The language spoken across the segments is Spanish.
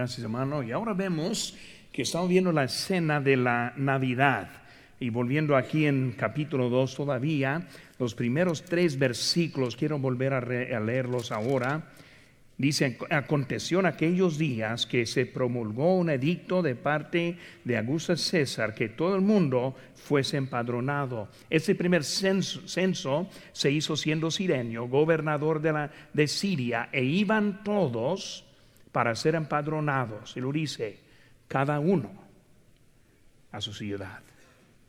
Gracias, hermano. Y ahora vemos que estamos viendo la escena de la Navidad. Y volviendo aquí en capítulo 2 todavía, los primeros tres versículos, quiero volver a, leerlos ahora. Dice, aconteció en aquellos días que se promulgó un edicto de parte de Augusto César que todo el mundo fuese empadronado. Ese primer censo, censo se hizo siendo sirenio, gobernador de, la, de Siria, e iban todos para ser empadronados. Y lo dice, cada uno a su ciudad.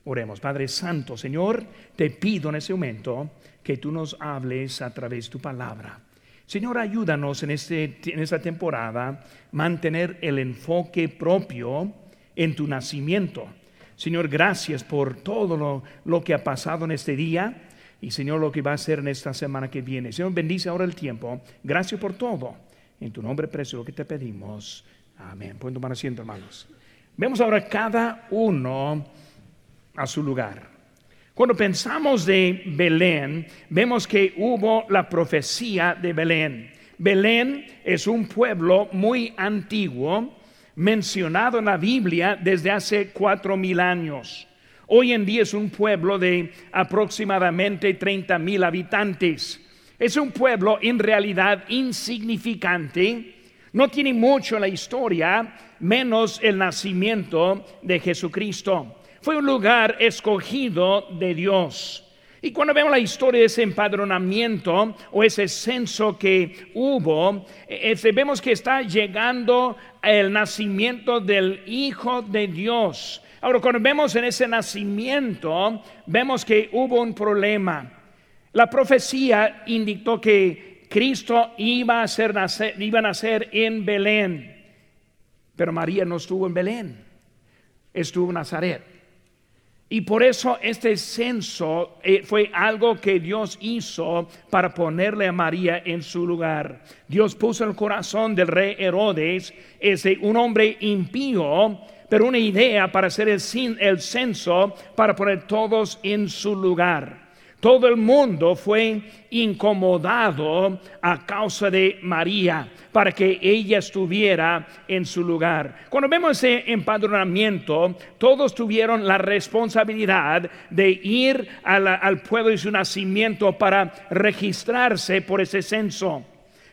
Oremos, Padre Santo, Señor, te pido en ese momento que tú nos hables a través de tu palabra. Señor, ayúdanos en, este, en esta temporada mantener el enfoque propio en tu nacimiento. Señor, gracias por todo lo, lo que ha pasado en este día y Señor, lo que va a ser en esta semana que viene. Señor, bendice ahora el tiempo. Gracias por todo. En tu nombre precioso que te pedimos. Amén. Pueden tomar asiento, hermanos. Vemos ahora cada uno a su lugar. Cuando pensamos de Belén, vemos que hubo la profecía de Belén. Belén es un pueblo muy antiguo, mencionado en la Biblia desde hace cuatro mil años. Hoy en día es un pueblo de aproximadamente 30 mil habitantes. Es un pueblo en realidad insignificante, no tiene mucho la historia, menos el nacimiento de Jesucristo. Fue un lugar escogido de Dios. Y cuando vemos la historia de ese empadronamiento o ese censo que hubo, eh, eh, vemos que está llegando el nacimiento del Hijo de Dios. Ahora, cuando vemos en ese nacimiento, vemos que hubo un problema. La profecía indicó que Cristo iba a, ser, iba a nacer en Belén, pero María no estuvo en Belén, estuvo en Nazaret. Y por eso este censo eh, fue algo que Dios hizo para ponerle a María en su lugar. Dios puso en el corazón del rey Herodes, ese un hombre impío, pero una idea para hacer el, el censo, para poner todos en su lugar. Todo el mundo fue incomodado a causa de María para que ella estuviera en su lugar. Cuando vemos ese empadronamiento, todos tuvieron la responsabilidad de ir al pueblo de su nacimiento para registrarse por ese censo.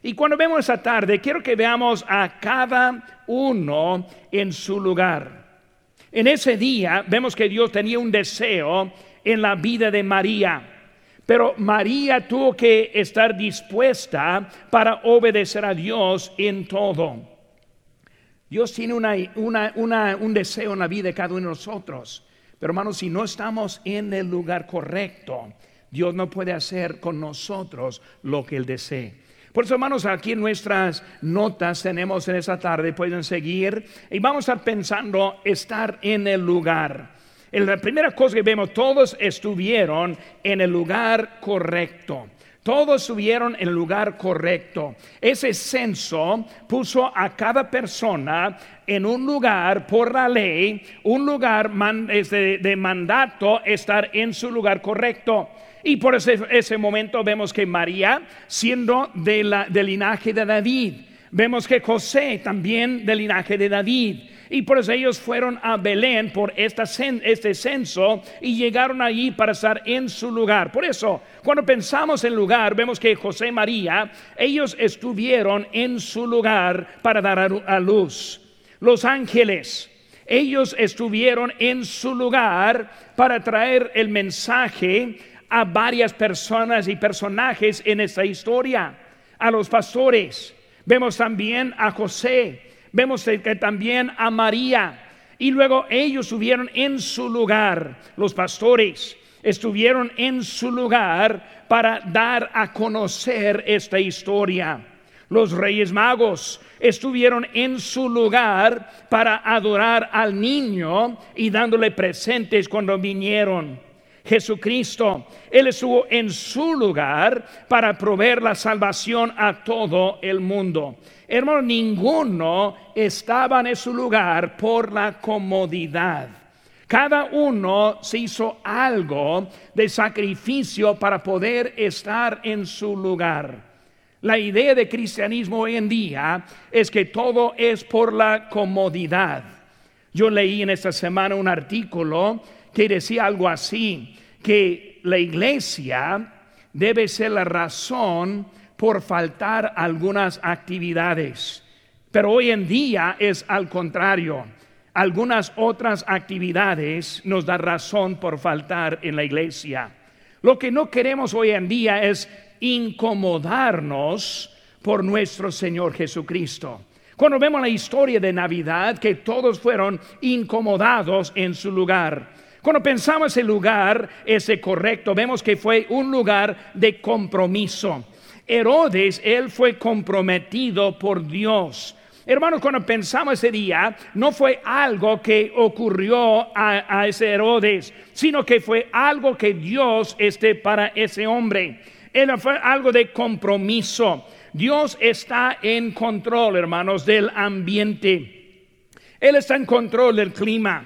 Y cuando vemos esa tarde, quiero que veamos a cada uno en su lugar. En ese día vemos que Dios tenía un deseo en la vida de María. Pero María tuvo que estar dispuesta para obedecer a Dios en todo. Dios tiene un deseo en la vida de cada uno de nosotros. Pero hermanos, si no estamos en el lugar correcto, Dios no puede hacer con nosotros lo que Él desee. Por eso, hermanos, aquí en nuestras notas tenemos en esta tarde, pueden seguir, y vamos a estar pensando estar en el lugar. En la primera cosa que vemos, todos estuvieron en el lugar correcto. Todos estuvieron en el lugar correcto. Ese censo puso a cada persona en un lugar por la ley, un lugar de, mandato estar en su lugar correcto. Y por ese, momento vemos que María, siendo del linaje de David, vemos que José también del linaje de David. Y por eso ellos fueron a Belén por esta, este censo y llegaron allí para estar en su lugar. Por eso, cuando pensamos en lugar, vemos que José y María, ellos estuvieron en su lugar para dar a luz. Los ángeles, ellos estuvieron en su lugar para traer el mensaje a varias personas y personajes en esta historia. A los pastores, vemos también a José, Vemos que también a María. Y luego ellos estuvieron en su lugar, los pastores estuvieron en su lugar para dar a conocer esta historia. Los reyes magos estuvieron en su lugar para adorar al niño y dándole presentes cuando vinieron. Jesucristo, Él estuvo en su lugar para proveer la salvación a todo el mundo. Hermano, ninguno estaba en su lugar por la comodidad. Cada uno se hizo algo de sacrificio para poder estar en su lugar. La idea de cristianismo hoy en día es que todo es por la comodidad. Yo leí en esta semana un artículo que decía algo así, que la iglesia debe ser la razón por faltar algunas actividades. Pero hoy en día es al contrario. Algunas otras actividades nos dan razón por faltar en la iglesia. Lo que no queremos hoy en día es incomodarnos por nuestro Señor Jesucristo. Cuando vemos la historia de Navidad, que todos fueron incomodados en su lugar. Cuando pensamos el lugar ese correcto, vemos que fue un lugar de compromiso. Herodes, él fue comprometido por Dios. Hermanos, cuando pensamos ese día, no fue algo que ocurrió a, ese Herodes, sino que fue algo que Dios esté para ese hombre. Era fue algo de compromiso. Dios está en control, hermanos, del ambiente. Él está en control del clima.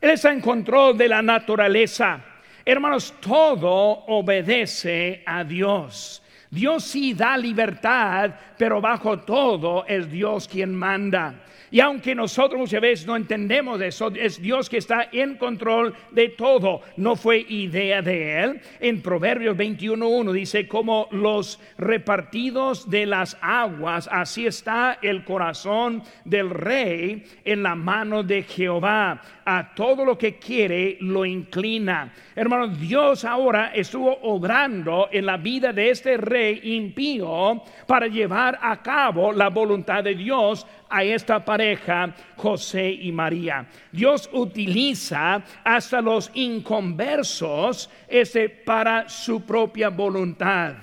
Él está en control de la naturaleza. Hermanos, todo obedece a Dios. Dios sí da libertad, pero bajo todo es Dios quien manda. Y aunque nosotros muchas veces no entendemos eso, es Dios que está en control de todo. No fue idea de Él. En Proverbios 21.1 dice, como los repartidos de las aguas, así está el corazón del rey en la mano de Jehová. A todo lo que quiere lo inclina. Hermano, Dios ahora estuvo obrando en la vida de este rey impío para llevar a cabo la voluntad de Dios a esta pareja, José y María. Dios utiliza hasta los inconversos ese para su propia voluntad.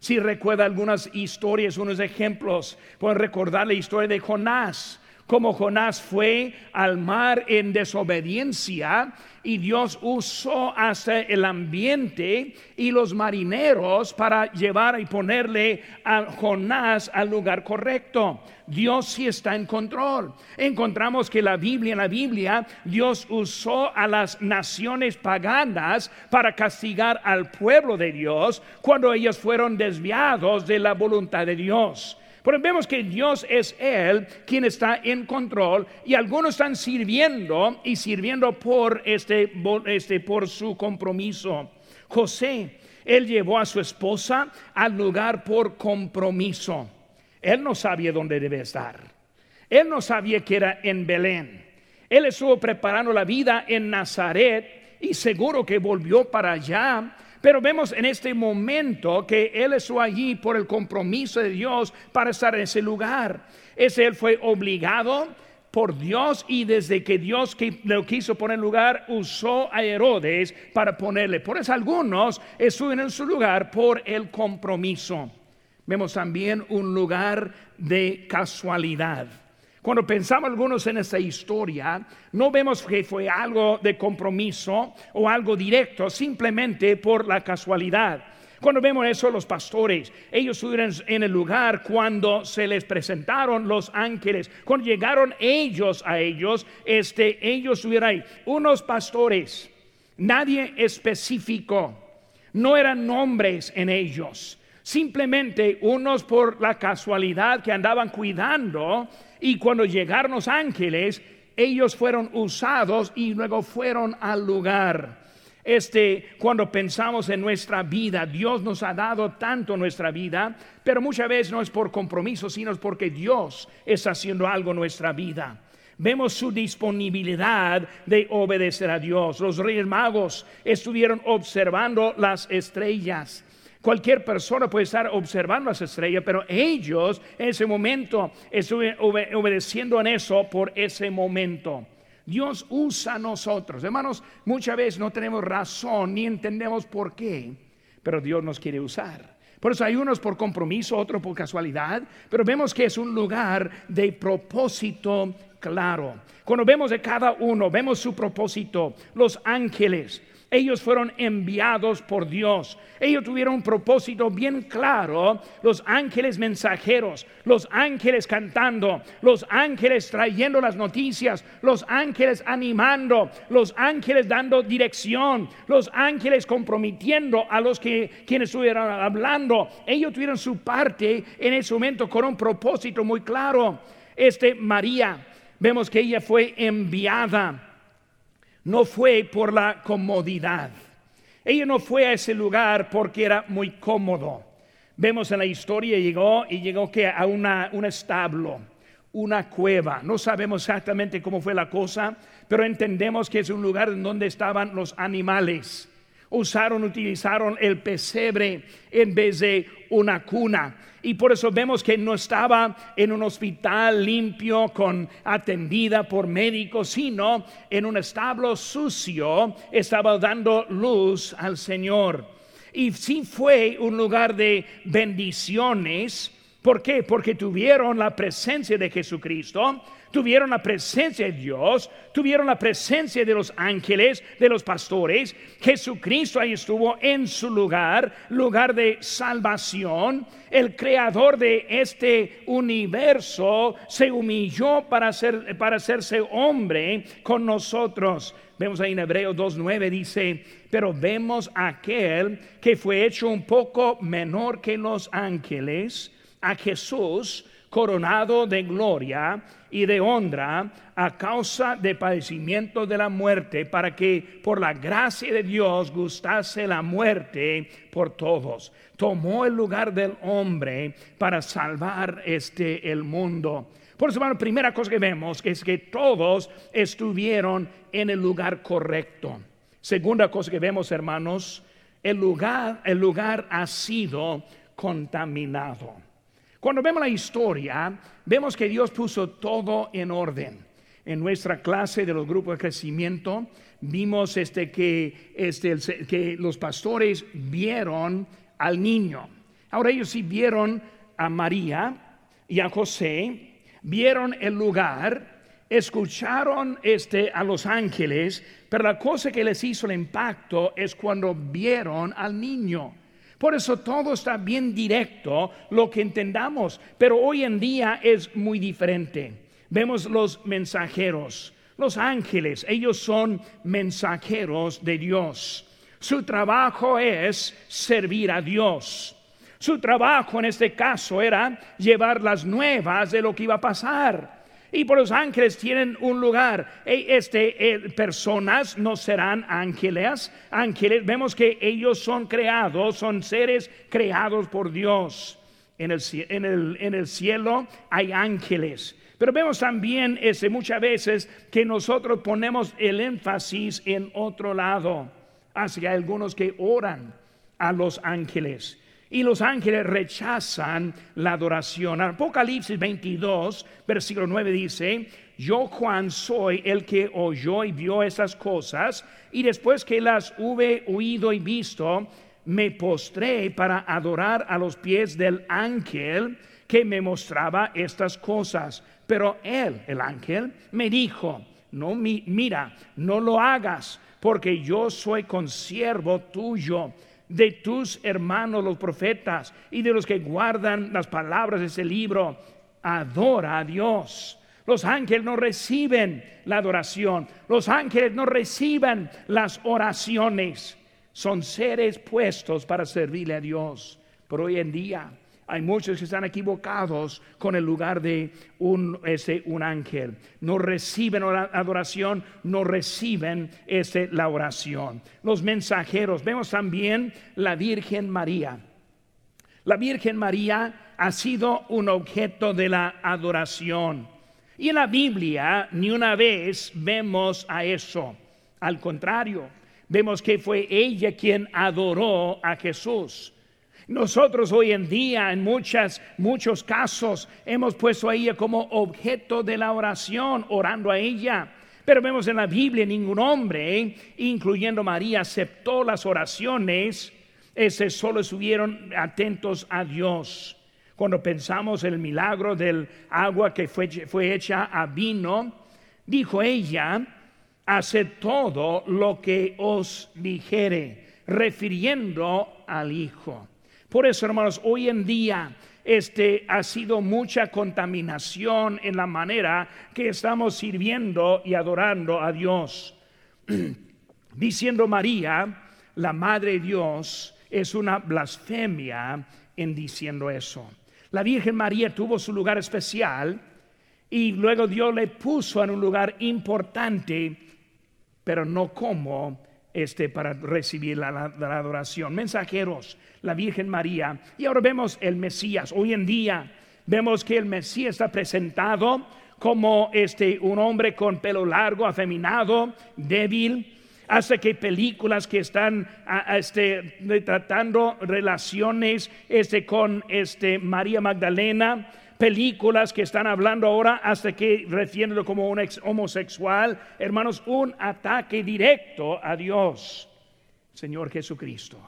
Si recuerda algunas historias, unos ejemplos, pueden recordar la historia de Jonás como Jonás fue al mar en desobediencia y Dios usó hasta el ambiente y los marineros para llevar y ponerle a Jonás al lugar correcto. Dios sí está en control. Encontramos que la Biblia, en la Biblia, Dios usó a las naciones paganas para castigar al pueblo de Dios cuando ellos fueron desviados de la voluntad de Dios. Pero vemos que Dios es Él quien está en control y algunos están sirviendo y sirviendo por, este, este, por su compromiso. José, él llevó a su esposa al lugar por compromiso. Él no sabía dónde debe estar. Él no sabía que era en Belén. Él estuvo preparando la vida en Nazaret y seguro que volvió para allá pero vemos en este momento que él estuvo allí por el compromiso de Dios para estar en ese lugar. Ese él fue obligado por Dios y desde que Dios lo quiso poner lugar, usó a Herodes para ponerle. Por eso algunos estuvieron en su lugar por el compromiso. Vemos también un lugar de casualidad. Cuando pensamos algunos en esta historia, no vemos que fue algo de compromiso o algo directo, simplemente por la casualidad. Cuando vemos eso, los pastores, ellos estuvieron en el lugar cuando se les presentaron los ángeles. Cuando llegaron ellos a ellos, este, ellos estuvieron ahí. Unos pastores, nadie específico, no eran nombres en ellos. Simplemente unos por la casualidad que andaban cuidando y cuando llegaron los ángeles, ellos fueron usados y luego fueron al lugar. Este, cuando pensamos en nuestra vida, Dios nos ha dado tanto nuestra vida, pero muchas veces no es por compromiso, sino es porque Dios está haciendo algo en nuestra vida. Vemos su disponibilidad de obedecer a Dios. Los reyes magos estuvieron observando las estrellas Cualquier persona puede estar observando las estrellas, pero ellos en ese momento estuvieron obedeciendo en eso por ese momento. Dios usa a nosotros. Hermanos, muchas veces no tenemos razón ni entendemos por qué, pero Dios nos quiere usar. Por eso hay unos por compromiso, otros por casualidad, pero vemos que es un lugar de propósito claro. Cuando vemos de cada uno, vemos su propósito, los ángeles, Ellos fueron enviados por Dios. Ellos tuvieron un propósito bien claro. Los ángeles mensajeros, los ángeles cantando, los ángeles trayendo las noticias, los ángeles animando, los ángeles dando dirección, los ángeles comprometiendo a los que quienes estuvieron hablando. Ellos tuvieron su parte en ese momento con un propósito muy claro. Este María, vemos que ella fue enviada no fue por la comodidad. Ella no fue a ese lugar porque era muy cómodo. Vemos en la historia, llegó y llegó que a una, un establo, una cueva. No sabemos exactamente cómo fue la cosa, pero entendemos que es un lugar en donde estaban los animales. Usaron, utilizaron el pesebre en vez de una cuna y por eso vemos que no estaba en un hospital limpio con atendida por médicos, sino en un establo sucio, estaba dando luz al Señor. Y sí fue un lugar de bendiciones. ¿Por qué? Porque tuvieron la presencia de Jesucristo, tuvieron la presencia de Dios, tuvieron la presencia de los ángeles, de los pastores. Jesucristo ahí estuvo en su lugar, lugar de salvación. El creador de este universo se humilló para, ser, para hacerse hombre con nosotros. Vemos ahí en Hebreos 2.9 dice, pero vemos aquel que fue hecho un poco menor que los ángeles, a Jesús coronado de gloria y de honra a causa de padecimiento de la muerte, para que por la gracia de Dios gustase la muerte por todos. Tomó el lugar del hombre para salvar este el mundo. Por eso, la primera cosa que vemos es que todos estuvieron en el lugar correcto. Segunda cosa que vemos, hermanos, el lugar, el lugar ha sido contaminado. Cuando vemos la historia, vemos que Dios puso todo en orden. En nuestra clase de los grupos de crecimiento vimos este, que, este, que los pastores vieron al niño. Ahora ellos sí vieron a María y a José, vieron el lugar, escucharon este, a los ángeles, pero la cosa que les hizo el impacto es cuando vieron al niño. Por eso todo está bien directo, lo que entendamos, pero hoy en día es muy diferente. Vemos los mensajeros, los ángeles, ellos son mensajeros de Dios. Su trabajo es servir a Dios. Su trabajo en este caso era llevar las nuevas de lo que iba a pasar. Y por los ángeles tienen un lugar. Este, eh, personas no serán ángeles. Ángeles, vemos que ellos son creados, son seres creados por Dios. En el, en el, cielo hay ángeles. Pero vemos también ese, muchas veces que nosotros ponemos el énfasis en otro lado. Hay algunos que oran a los ángeles y los ángeles rechazan la adoración. Apocalipsis 22, versículo 9 dice, yo Juan soy el que oyó y vio esas cosas, y después que las hube oído y visto, me postré para adorar a los pies del ángel que me mostraba estas cosas. Pero él, el ángel, me dijo, no mira, no lo hagas, porque yo soy consiervo tuyo de tus hermanos los profetas y de los que guardan las palabras de ese libro. Adora a Dios. Los ángeles no reciben la adoración. Los ángeles no reciben las oraciones. Son seres puestos para servirle a Dios. Por hoy en día hay muchos que están equivocados con el lugar de un, un ángel. No reciben adoración, no reciben ese, la oración. Los mensajeros, vemos también la Virgen María. La Virgen María ha sido un objeto de la adoración. Y en la Biblia ni una vez vemos a eso. Al contrario, vemos que fue ella quien adoró a Jesús. Nosotros hoy en día, en muchas, muchos casos, hemos puesto a ella como objeto de la oración, orando a ella. Pero vemos en la Biblia ningún hombre, incluyendo María, aceptó las oraciones, ese solo estuvieron atentos a Dios. Cuando pensamos en el milagro del agua que fue, fue hecha a vino, dijo ella, haced todo lo que os dijere, refiriendo al Hijo. Por eso, hermanos, hoy en día este ha sido mucha contaminación en la manera que estamos sirviendo y adorando a Dios. Diciendo María, la Madre de Dios, es una blasfemia en diciendo eso. La Virgen María tuvo su lugar especial y luego Dios le puso en un lugar importante, pero no como este para recibir la, adoración. Mensajeros, la Virgen María. Y ahora vemos el Mesías. Hoy en día vemos que el Mesías está presentado como este un hombre con pelo largo, afeminado, débil, hace que películas que están este, tratando relaciones este, con este, María Magdalena, películas que están hablando ahora hasta que refieren como un ex homosexual, hermanos, un ataque directo a Dios, Señor Jesucristo.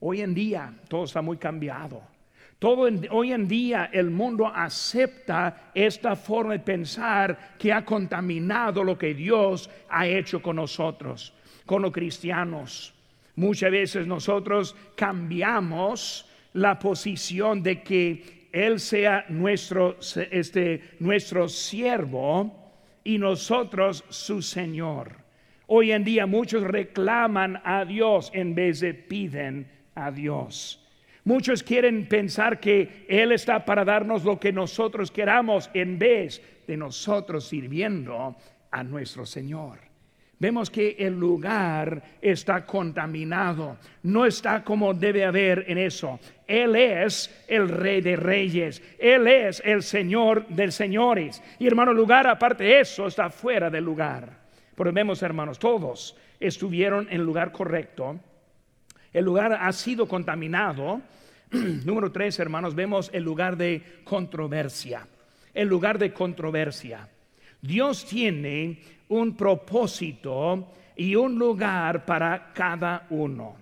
Hoy en día todo está muy cambiado. Todo hoy en día el mundo acepta esta forma de pensar que ha contaminado lo que Dios ha hecho con nosotros con los cristianos. Muchas veces nosotros cambiamos la posición de que Él sea nuestro, este, nuestro siervo y nosotros su Señor. Hoy en día muchos reclaman a Dios en vez de piden a Dios. Muchos quieren pensar que Él está para darnos lo que nosotros queramos en vez de nosotros sirviendo a nuestro Señor vemos que el lugar está contaminado, no está como debe haber en eso. Él es el rey de reyes, Él es el Señor de señores. Y hermano, lugar aparte de eso está fuera del lugar. Pero vemos, hermanos, todos estuvieron en el lugar correcto. El lugar ha sido contaminado. Número tres, hermanos, vemos el lugar de controversia. El lugar de controversia. Dios tiene un propósito y un lugar para cada uno.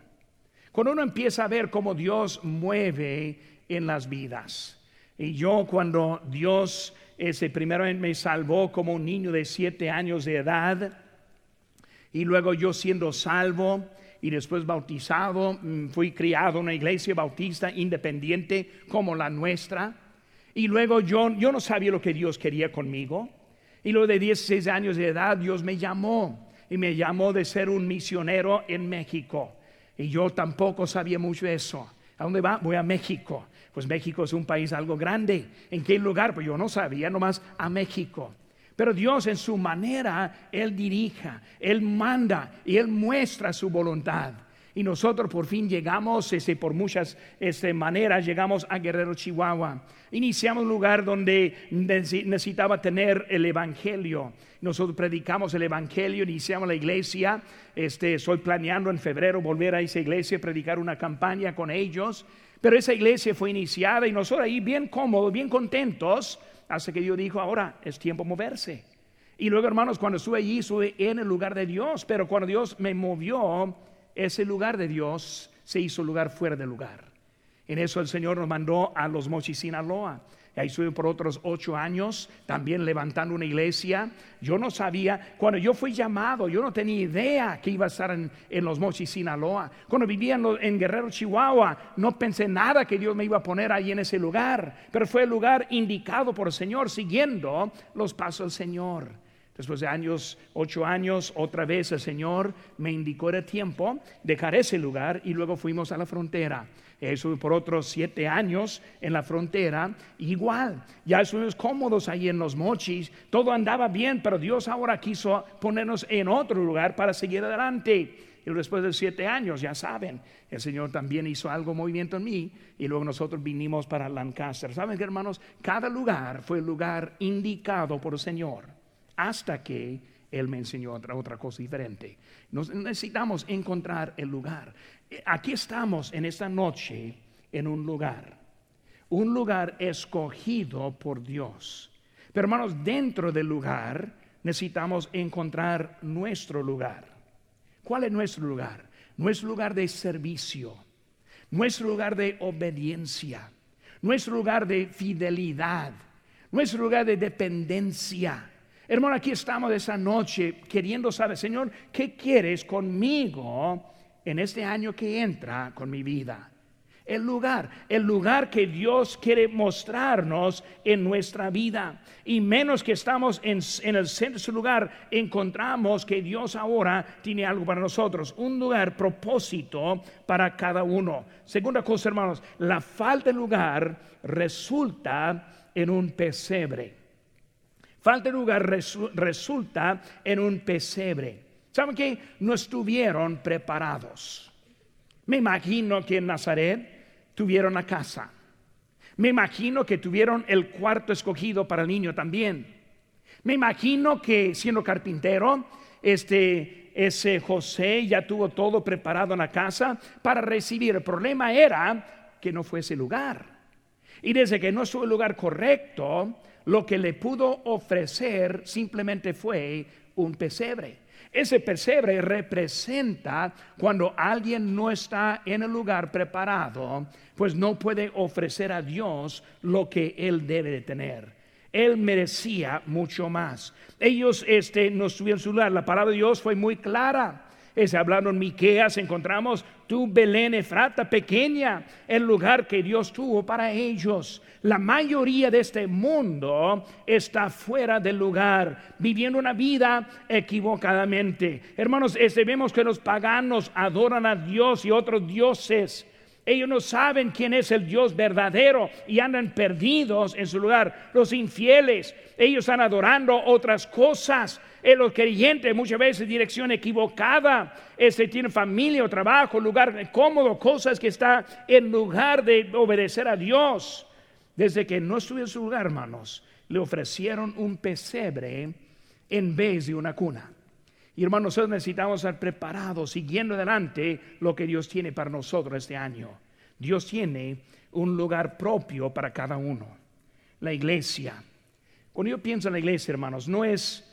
Cuando uno empieza a ver cómo Dios mueve en las vidas, y yo cuando Dios ese primero me salvó como un niño de siete años de edad, y luego yo siendo salvo y después bautizado, mm, fui criado en una iglesia bautista independiente como la nuestra, y luego yo, yo no sabía lo que Dios quería conmigo. Y luego de 16 años de edad Dios me llamó y me llamó de ser un misionero en México. Y yo tampoco sabía mucho eso. ¿A dónde va? Voy a México. Pues México es un país algo grande. ¿En qué lugar? Pues yo no sabía, nomás a México. Pero Dios en su manera, Él dirija, Él manda y Él muestra su voluntad. Y nosotros por fin llegamos, ese, por muchas este, maneras, llegamos a Guerrero, Chihuahua. Iniciamos un lugar donde necesitaba tener el Evangelio. Nosotros predicamos el Evangelio, iniciamos la iglesia. Este, estoy planeando en febrero volver a esa iglesia, predicar una campaña con ellos. Pero esa iglesia fue iniciada y nosotros ahí bien cómodos, bien contentos, hasta que Dios dijo, ahora es tiempo moverse. Y luego, hermanos, cuando estuve allí, estuve en el lugar de Dios, pero cuando Dios me movió, ese lugar de Dios se hizo lugar fuera de lugar. En eso el Señor nos mandó a los Mochis, Sinaloa. Ahí estuve por otros ocho años, también levantando una iglesia. Yo no sabía, cuando yo fui llamado, yo no tenía idea que iba a estar en, los Mochis, Sinaloa. Cuando vivía en, en, Guerrero, Chihuahua, no pensé nada que Dios me iba a poner ahí en ese lugar. Pero fue el lugar indicado por el Señor, siguiendo los pasos del Señor. Después de años, ocho años, otra vez el Señor me indicó el tiempo dejar ese lugar y luego fuimos a la frontera. Eso por otros siete años en la frontera, igual. Ya estuvimos cómodos ahí en los mochis, todo andaba bien, pero Dios ahora quiso ponernos en otro lugar para seguir adelante. Y después de siete años, ya saben, el Señor también hizo algo movimiento en mí y luego nosotros vinimos para Lancaster. ¿Saben, hermanos? Cada lugar fue el lugar indicado por el Señor hasta que Él me enseñó otra, otra cosa diferente. necesitamos encontrar el lugar. Eh, aquí estamos en esta noche en un lugar, un lugar escogido por Dios. Pero hermanos, dentro del lugar necesitamos encontrar nuestro lugar. ¿Cuál es nuestro lugar? Nuestro lugar de servicio, nuestro lugar de obediencia, nuestro lugar de fidelidad, nuestro lugar de dependencia Hermano, aquí estamos esa noche queriendo saber, Señor, ¿qué quieres conmigo en este año que entra con mi vida? El lugar, el lugar que Dios quiere mostrarnos en nuestra vida. Y menos que estamos en, el centro de su lugar, encontramos que Dios ahora tiene algo para nosotros, un lugar, propósito para cada uno. Segunda cosa, hermanos, la falta de lugar resulta en un pesebre. Falta de lugar resulta en un pesebre. ¿Saben que no estuvieron preparados? Me imagino que en Nazaret tuvieron la casa. Me imagino que tuvieron el cuarto escogido para el niño también. Me imagino que siendo carpintero, este, ese José ya tuvo todo preparado en la casa para recibir. El problema era que no fuese lugar. Y desde que no estuvo el lugar correcto, lo que le pudo ofrecer simplemente fue un pesebre. Ese pesebre representa cuando alguien no está en el lugar preparado, pues no puede ofrecer a Dios lo que él debe de tener. Él merecía mucho más. Ellos este, no estuvieron en su lugar. La palabra de Dios fue muy clara. Es hablando en Miqueas, encontramos tu Belén Efrata pequeña, el lugar que Dios tuvo para ellos. La mayoría de este mundo está fuera del lugar, viviendo una vida equivocadamente. Hermanos, este, vemos que los paganos adoran a Dios y otros dioses. Ellos no saben quién es el Dios verdadero y andan perdidos en su lugar. Los infieles, ellos están adorando otras cosas. En los creyentes muchas veces dirección equivocada. Este tiene familia o trabajo, lugar cómodo, cosas que está en lugar de obedecer a Dios. Desde que no estuvo en su lugar, hermanos, le ofrecieron un pesebre en vez de una cuna. Y hermanos, nosotros necesitamos estar preparados, siguiendo adelante lo que Dios tiene para nosotros este año. Dios tiene un lugar propio para cada uno. La iglesia. Cuando yo pienso en la iglesia, hermanos, no es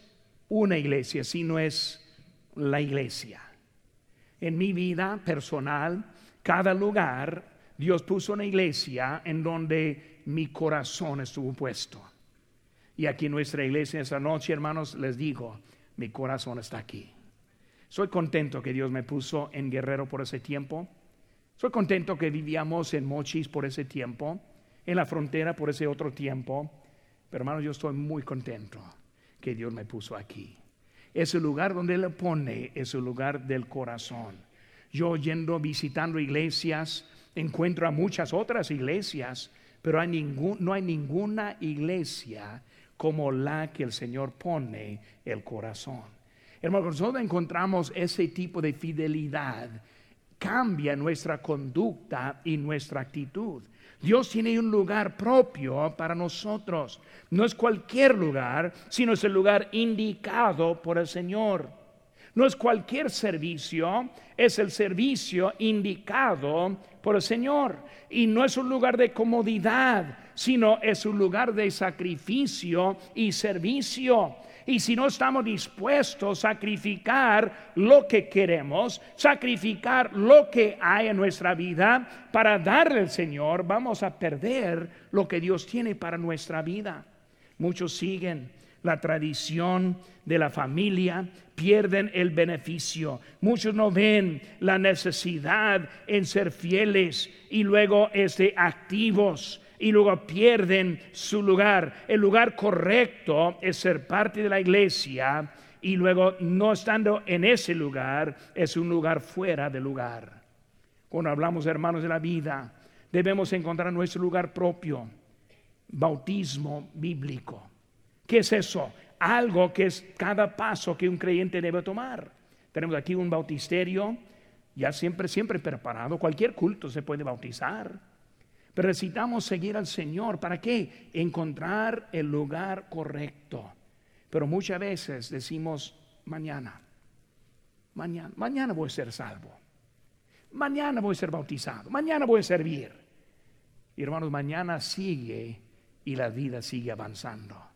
una iglesia, sino es la iglesia. En mi vida personal, cada lugar, Dios puso una iglesia en donde mi corazón estuvo puesto. Y aquí en nuestra iglesia esta noche, hermanos, les digo, mi corazón está aquí. Soy contento que Dios me puso en Guerrero por ese tiempo. Soy contento que vivíamos en Mochis por ese tiempo, en la frontera por ese otro tiempo. Pero hermanos, yo estoy muy contento que Dios me puso aquí. Ese lugar donde le pone es el lugar del corazón. Yo yendo, visitando iglesias, encuentro a muchas otras iglesias, pero hay ningún, no hay ninguna iglesia como la que el Señor pone el corazón. Hermanos, nosotros encontramos ese tipo de fidelidad, cambia nuestra conducta y nuestra actitud. Dios tiene un lugar propio para nosotros. No es cualquier lugar, sino es el lugar indicado por el Señor. No es cualquier servicio, es el servicio indicado por el Señor. Y no es un lugar de comodidad, sino es un lugar de sacrificio y servicio. Y si no estamos dispuestos a sacrificar lo que queremos, sacrificar lo que hay en nuestra vida para darle al Señor, vamos a perder lo que Dios tiene para nuestra vida. Muchos siguen la tradición de la familia, pierden el beneficio. Muchos no ven la necesidad en ser fieles y luego este, activos y luego pierden su lugar. El lugar correcto es ser parte de la iglesia y luego no estando en ese lugar es un lugar fuera de lugar. Cuando hablamos hermanos de la vida, debemos encontrar nuestro lugar propio. Bautismo bíblico. ¿Qué es eso? Algo que es cada paso que un creyente debe tomar. Tenemos aquí un bautisterio, ya siempre, siempre preparado. Cualquier culto se puede bautizar. Pero necesitamos seguir al Señor. ¿Para qué? Encontrar el lugar correcto. Pero muchas veces decimos, mañana, mañana, mañana voy a ser salvo. Mañana voy a ser bautizado. Mañana voy a servir. Y hermanos, mañana sigue y la vida sigue avanzando.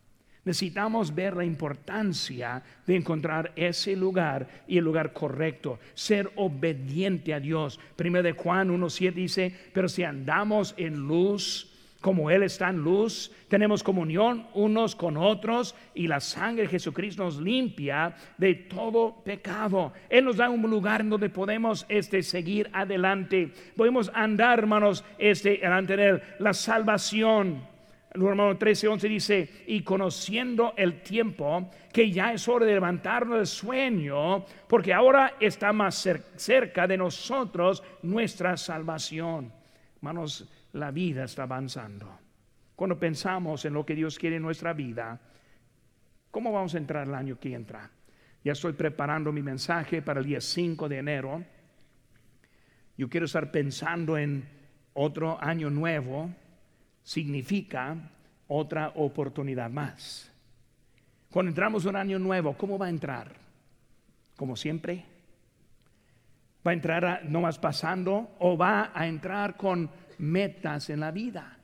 Necesitamos ver la importancia de encontrar ese lugar y el lugar correcto, ser obediente a Dios. Primero de Juan 1.7 dice, pero si andamos en luz, como Él está en luz, tenemos comunión unos con otros y la sangre de Jesucristo nos limpia de todo pecado. Él nos da un lugar donde podemos este, seguir adelante. Podemos andar, hermanos, este, delante de Él. La salvación. Hermano 13, 11 dice, y conociendo el tiempo, que ya es hora de levantarnos del sueño, porque ahora está más cerca de nosotros nuestra salvación. Hermanos, la vida está avanzando. Cuando pensamos en lo que Dios quiere en nuestra vida, ¿cómo vamos a entrar el año que entra? Ya estoy preparando mi mensaje para el día 5 de enero. Yo quiero estar pensando en otro año nuevo. Significa otra oportunidad más. Cuando entramos un año nuevo, ¿cómo va a entrar? Como siempre. ¿Va a entrar no más pasando o va a entrar con metas en la vida.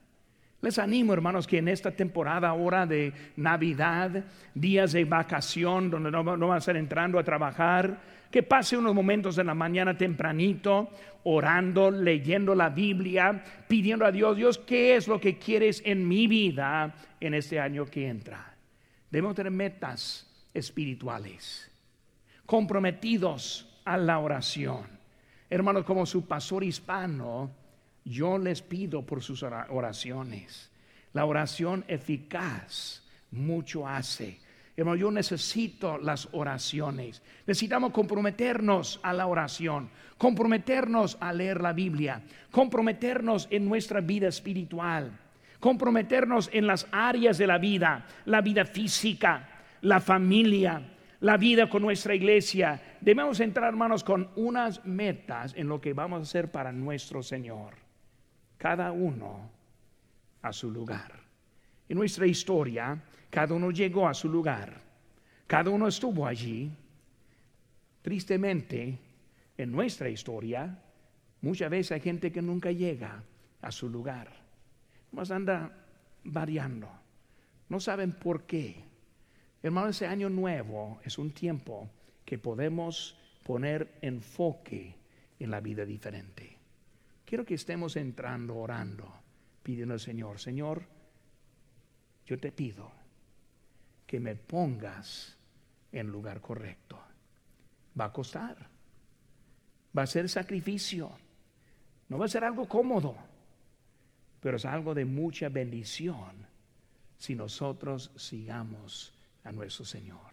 Les animo, hermanos, que en esta temporada ahora de Navidad, días de vacación, donde no, no van a estar entrando a trabajar, que pase unos momentos en la mañana tempranito, orando, leyendo la Biblia, pidiendo a Dios, Dios, ¿qué es lo que quieres en mi vida en este año que entra? Debemos tener metas espirituales, comprometidos a la oración. Hermanos, como su pastor hispano, yo les pido por sus oraciones. La oración eficaz mucho hace. Hermano, yo necesito las oraciones. Necesitamos comprometernos a la oración, comprometernos a leer la Biblia, comprometernos en nuestra vida espiritual, comprometernos en las áreas de la vida, la vida física, la familia, la vida con nuestra iglesia. Debemos entrar, hermanos, con unas metas en lo que vamos a hacer para nuestro Señor cada uno a su lugar. En nuestra historia, cada uno llegó a su lugar, cada uno estuvo allí. Tristemente, en nuestra historia, muchas veces hay gente que nunca llega a su lugar, más anda variando, no saben por qué. Hermano, ese año nuevo es un tiempo que podemos poner enfoque en la vida diferente. Quiero que estemos entrando, orando, pidiendo al Señor, Señor, yo te pido que me pongas en lugar correcto. Va a costar, va a ser sacrificio, no va a ser algo cómodo, pero es algo de mucha bendición si nosotros sigamos a nuestro Señor.